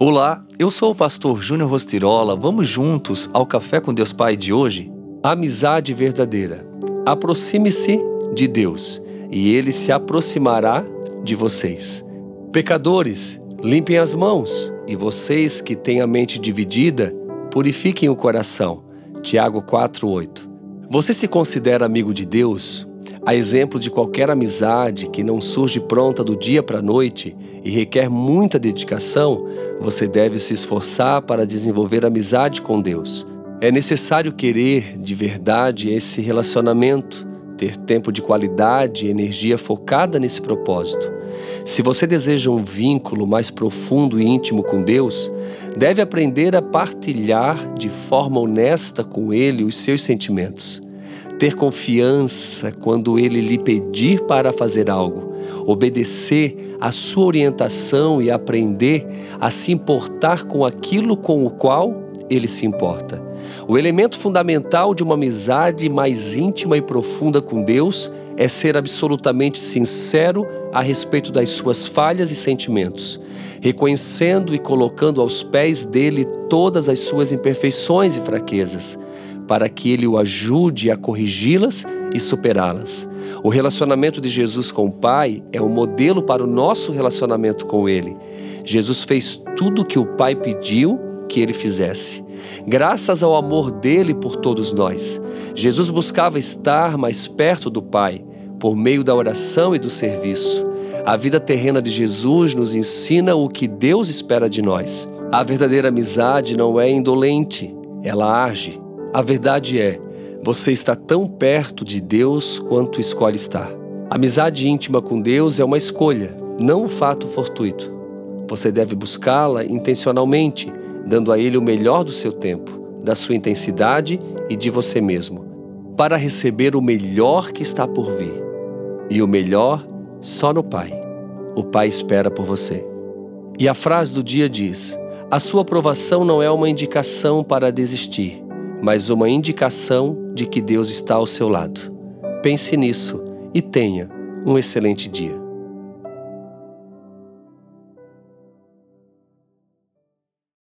Olá, eu sou o pastor Júnior Rostirola. Vamos juntos ao Café com Deus Pai de hoje? Amizade verdadeira. Aproxime-se de Deus e ele se aproximará de vocês. Pecadores, limpem as mãos e vocês que têm a mente dividida, purifiquem o coração. Tiago 4:8. Você se considera amigo de Deus? A exemplo de qualquer amizade que não surge pronta do dia para a noite e requer muita dedicação, você deve se esforçar para desenvolver amizade com Deus. É necessário querer de verdade esse relacionamento, ter tempo de qualidade e energia focada nesse propósito. Se você deseja um vínculo mais profundo e íntimo com Deus, deve aprender a partilhar de forma honesta com Ele os seus sentimentos ter confiança quando ele lhe pedir para fazer algo, obedecer à sua orientação e aprender a se importar com aquilo com o qual ele se importa. O elemento fundamental de uma amizade mais íntima e profunda com Deus é ser absolutamente sincero a respeito das suas falhas e sentimentos, reconhecendo e colocando aos pés dele todas as suas imperfeições e fraquezas para que ele o ajude a corrigi-las e superá-las. O relacionamento de Jesus com o Pai é um modelo para o nosso relacionamento com Ele. Jesus fez tudo o que o Pai pediu que ele fizesse. Graças ao amor dele por todos nós, Jesus buscava estar mais perto do Pai por meio da oração e do serviço. A vida terrena de Jesus nos ensina o que Deus espera de nós. A verdadeira amizade não é indolente, ela age, a verdade é, você está tão perto de Deus quanto escolhe estar. Amizade íntima com Deus é uma escolha, não um fato fortuito. Você deve buscá-la intencionalmente, dando a Ele o melhor do seu tempo, da sua intensidade e de você mesmo, para receber o melhor que está por vir. E o melhor só no Pai. O Pai espera por você. E a frase do dia diz: A sua aprovação não é uma indicação para desistir mas uma indicação de que Deus está ao seu lado. Pense nisso e tenha um excelente dia.